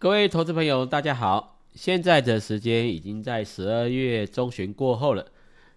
各位投资朋友，大家好！现在的时间已经在十二月中旬过后了。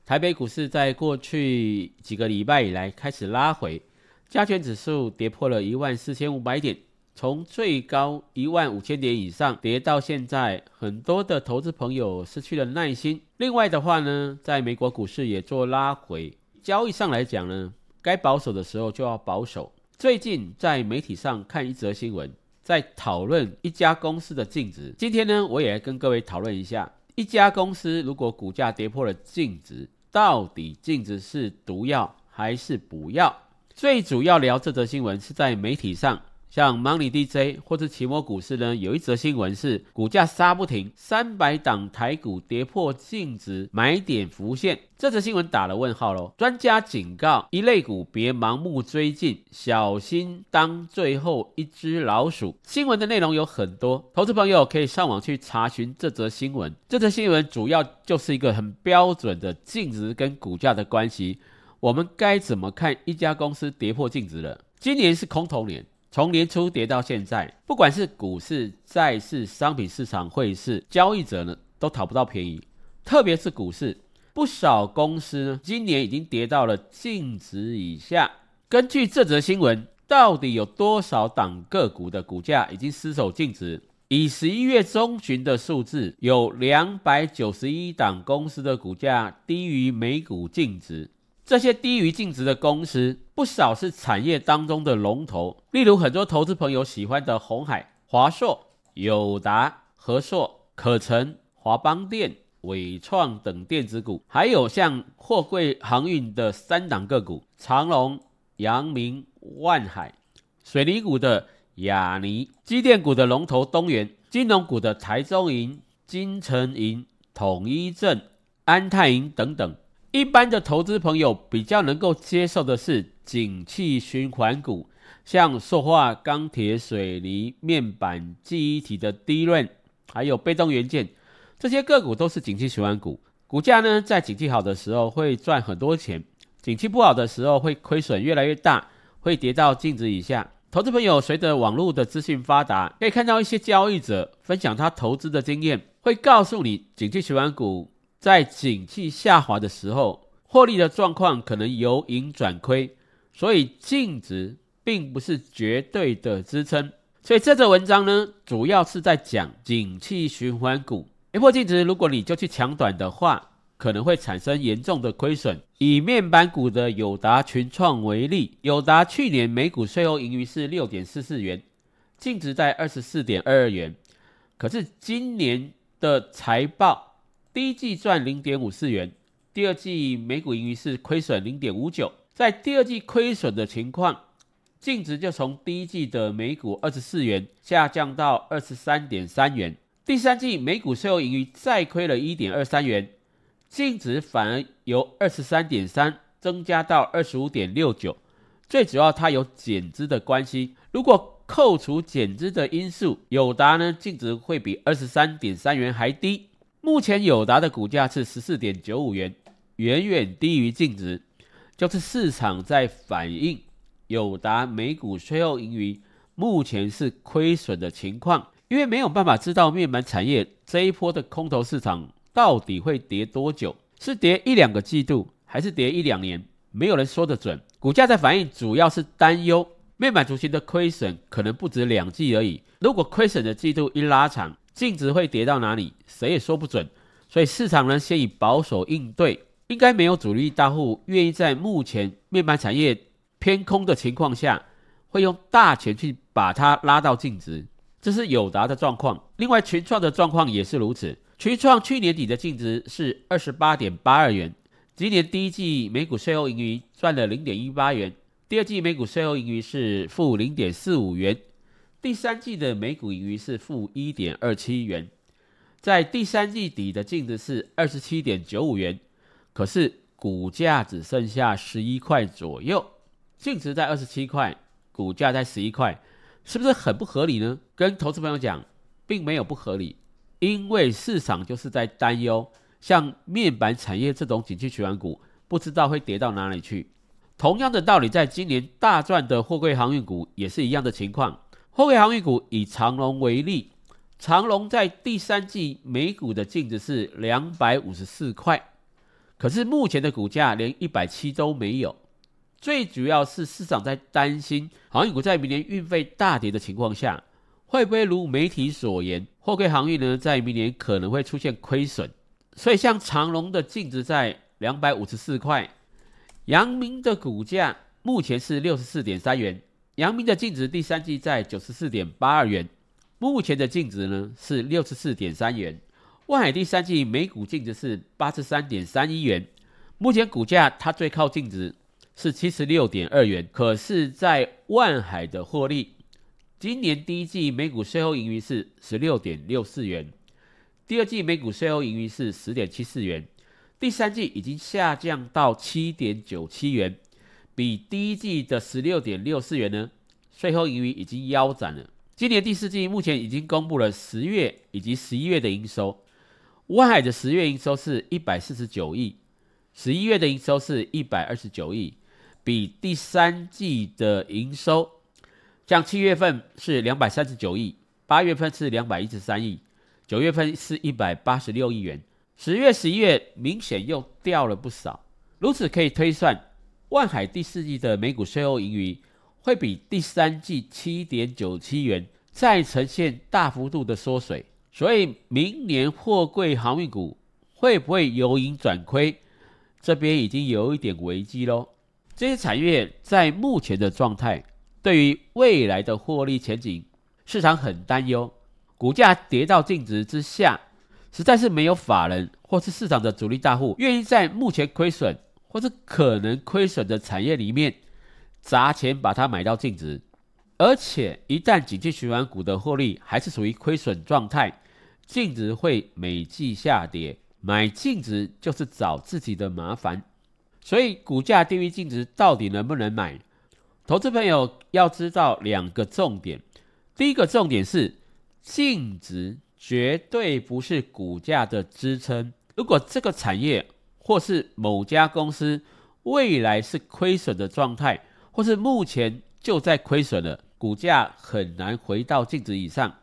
台北股市在过去几个礼拜以来开始拉回，加权指数跌破了一万四千五百点，从最高一万五千点以上跌到现在，很多的投资朋友失去了耐心。另外的话呢，在美国股市也做拉回，交易上来讲呢，该保守的时候就要保守。最近在媒体上看一则新闻。在讨论一家公司的净值。今天呢，我也来跟各位讨论一下，一家公司如果股价跌破了净值，到底净值是毒药还是补药？最主要聊这则新闻是在媒体上。像 Money DJ 或者期末股市呢，有一则新闻是股价杀不停，三百档台股跌破净值，买点浮现。这则新闻打了问号喽。专家警告，一类股别盲目追进，小心当最后一只老鼠。新闻的内容有很多，投资朋友可以上网去查询这则新闻。这则新闻主要就是一个很标准的净值跟股价的关系。我们该怎么看一家公司跌破净值了？今年是空头年。从年初跌到现在，不管是股市、债市、商品市场、汇市，交易者呢都讨不到便宜。特别是股市，不少公司呢今年已经跌到了净值以下。根据这则新闻，到底有多少档个股的股价已经失守净值？以十一月中旬的数字，有两百九十一档公司的股价低于每股净值。这些低于净值的公司，不少是产业当中的龙头，例如很多投资朋友喜欢的红海、华硕、友达、和硕、可成、华邦电、伟创等电子股，还有像货柜航运的三档个股：长隆、阳明、万海；水泥股的亚泥；机电股的龙头东元；金融股的台中银、金城银、统一证、安泰银等等。一般的投资朋友比较能够接受的是景气循环股，像塑化、钢铁、水泥、面板、记忆体的低润，还有被动元件，这些个股都是景气循环股。股价呢，在景气好的时候会赚很多钱，景气不好的时候会亏损越来越大，会跌到净值以下。投资朋友随着网络的资讯发达，可以看到一些交易者分享他投资的经验，会告诉你景气循环股。在景气下滑的时候，获利的状况可能由盈转亏，所以净值并不是绝对的支撑。所以这则文章呢，主要是在讲景气循环股跌破净值，如果你就去抢短的话，可能会产生严重的亏损。以面板股的友达群创为例，友达去年每股税后盈余是六点四四元，净值在二十四点二二元，可是今年的财报。第一季赚零点五四元，第二季每股盈余是亏损零点五九。在第二季亏损的情况，净值就从第一季的每股二十四元下降到二十三点三元。第三季每股税后盈余再亏了一点二三元，净值反而由二十三点三增加到二十五点六九。最主要它有减资的关系，如果扣除减资的因素，友达呢净值会比二十三点三元还低。目前友达的股价是十四点九五元，远远低于净值，就是市场在反映友达每股税后盈余目前是亏损的情况，因为没有办法知道面板产业这一波的空头市场到底会跌多久，是跌一两个季度，还是跌一两年，没有人说得准。股价在反映主要是担忧面板族群的亏损可能不止两季而已，如果亏损的季度一拉长。净值会跌到哪里，谁也说不准。所以市场呢，先以保守应对，应该没有主力大户愿意在目前面板产业偏空的情况下，会用大钱去把它拉到净值。这是友达的状况。另外，群创的状况也是如此。群创去年底的净值是二十八点八二元，今年第一季每股税后盈余赚了零点一八元，第二季每股税后盈余是负零点四五元。第三季的每股盈余是负一点二七元，在第三季底的净值是二十七点九五元，可是股价只剩下十一块左右，净值在二十七块，股价在十一块，是不是很不合理呢？跟投资朋友讲，并没有不合理，因为市场就是在担忧，像面板产业这种景气循环股，不知道会跌到哪里去。同样的道理，在今年大赚的货柜航运股也是一样的情况。货柜航运股以长龙为例，长隆在第三季每股的净值是两百五十四块，可是目前的股价连一百七都没有。最主要是市场在担心航运股在明年运费大跌的情况下，会不会如媒体所言，货柜航运呢在明年可能会出现亏损。所以像长隆的净值在两百五十四块，阳明的股价目前是六十四点三元，阳明的净值第三季在九十四点八二元。目前的净值呢是六十四点三元，万海第三季每股净值是八十三点三一元，目前股价它最靠净值是七十六点二元，可是，在万海的获利，今年第一季每股税后盈余是十六点六四元，第二季每股税后盈余是十点七四元，第三季已经下降到七点九七元，比第一季的十六点六四元呢，税后盈余已经腰斩了。今年第四季目前已经公布了十月以及十一月的营收，万海的十月营收是一百四十九亿，十一月的营收是一百二十九亿，比第三季的营收，像七月份是两百三十九亿，八月份是两百一十三亿，九月份是一百八十六亿元，十月、十一月明显又掉了不少，如此可以推算，万海第四季的每股税后盈余。会比第三季七点九七元再呈现大幅度的缩水，所以明年货柜航运股会不会由盈转亏？这边已经有一点危机喽。这些产业在目前的状态，对于未来的获利前景，市场很担忧。股价跌到净值之下，实在是没有法人或是市场的主力大户愿意在目前亏损或是可能亏损的产业里面。砸钱把它买到净值，而且一旦景气循环股的获利还是属于亏损状态，净值会每季下跌，买净值就是找自己的麻烦。所以股价低于净值到底能不能买？投资朋友要知道两个重点，第一个重点是净值绝对不是股价的支撑。如果这个产业或是某家公司未来是亏损的状态，或是目前就在亏损了，股价很难回到净值以上。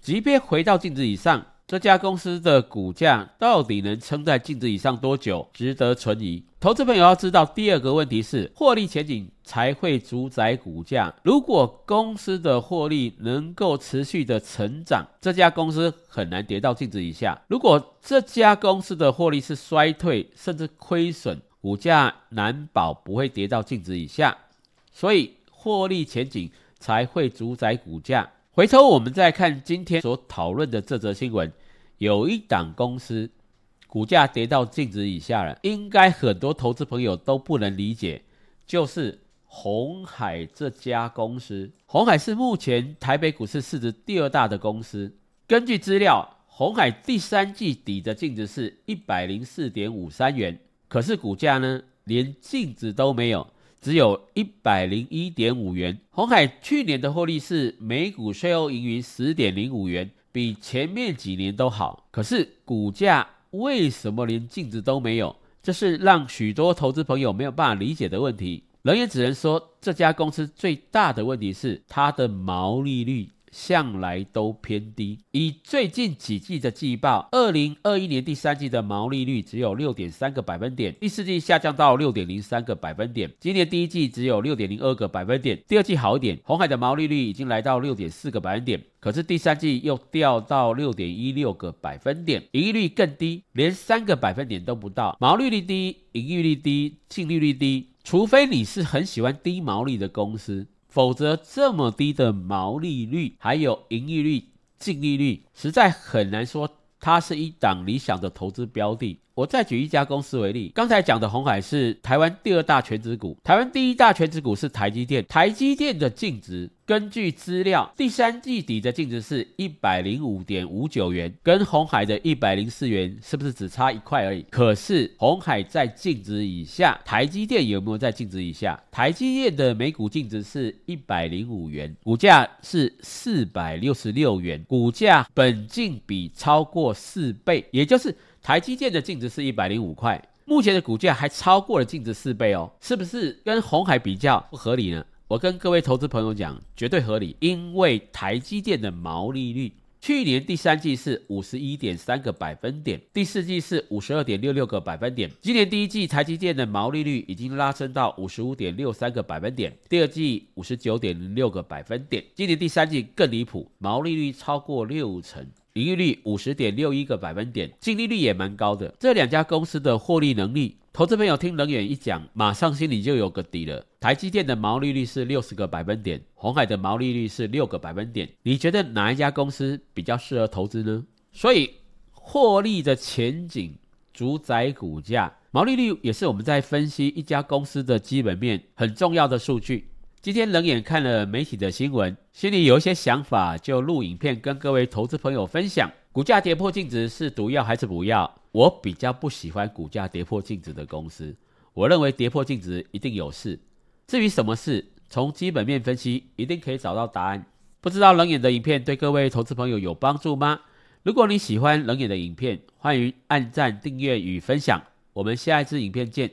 即便回到净值以上，这家公司的股价到底能撑在净值以上多久，值得存疑。投资朋友要知道，第二个问题是获利前景才会主宰股价。如果公司的获利能够持续的成长，这家公司很难跌到净值以下。如果这家公司的获利是衰退甚至亏损，股价难保不会跌到净值以下。所以获利前景才会主宰股价。回头我们再看今天所讨论的这则新闻，有一档公司股价跌到净值以下了，应该很多投资朋友都不能理解，就是红海这家公司。红海是目前台北股市市值第二大的公司。根据资料，红海第三季底的净值是一百零四点五三元，可是股价呢，连净值都没有。只有一百零一点五元。红海去年的获利是每股税后盈余十点零五元，比前面几年都好。可是股价为什么连净值都没有？这是让许多投资朋友没有办法理解的问题。人也只能说，这家公司最大的问题是它的毛利率。向来都偏低。以最近几季的季报，二零二一年第三季的毛利率只有六点三个百分点，第四季下降到六点零三个百分点，今年第一季只有六点零二个百分点，第二季好一点，红海的毛利率已经来到六点四个百分点，可是第三季又掉到六点一六个百分点，盈利率更低，连三个百分点都不到。毛利率低，盈利率低，净利率低，除非你是很喜欢低毛利的公司。否则，这么低的毛利率，还有盈利率、净利率，实在很难说它是一档理想的投资标的。我再举一家公司为例，刚才讲的红海是台湾第二大全资股，台湾第一大全资股是台积电。台积电的净值，根据资料，第三季底的净值是一百零五点五九元，跟红海的一百零四元是不是只差一块而已？可是红海在净值以下，台积电有没有在净值以下？台积电的每股净值是一百零五元，股价是四百六十六元，股价本净比超过四倍，也就是。台积电的净值是一百零五块，目前的股价还超过了净值四倍哦，是不是跟红海比较不合理呢？我跟各位投资朋友讲，绝对合理，因为台积电的毛利率去年第三季是五十一点三个百分点，第四季是五十二点六六个百分点。今年第一季台积电的毛利率已经拉升到五十五点六三个百分点，第二季五十九点六个百分点，今年第三季更离谱，毛利率超过六成。盈利率五十点六一个百分点，净利率也蛮高的。这两家公司的获利能力，投资朋友听冷远一讲，马上心里就有个底了。台积电的毛利率是六十个百分点，红海的毛利率是六个百分点。你觉得哪一家公司比较适合投资呢？所以获利的前景主宰股价，毛利率也是我们在分析一家公司的基本面很重要的数据。今天冷眼看了媒体的新闻，心里有一些想法，就录影片跟各位投资朋友分享。股价跌破净值是毒药还是不要？我比较不喜欢股价跌破净值的公司，我认为跌破净值一定有事。至于什么事，从基本面分析一定可以找到答案。不知道冷眼的影片对各位投资朋友有帮助吗？如果你喜欢冷眼的影片，欢迎按赞、订阅与分享。我们下一支影片见。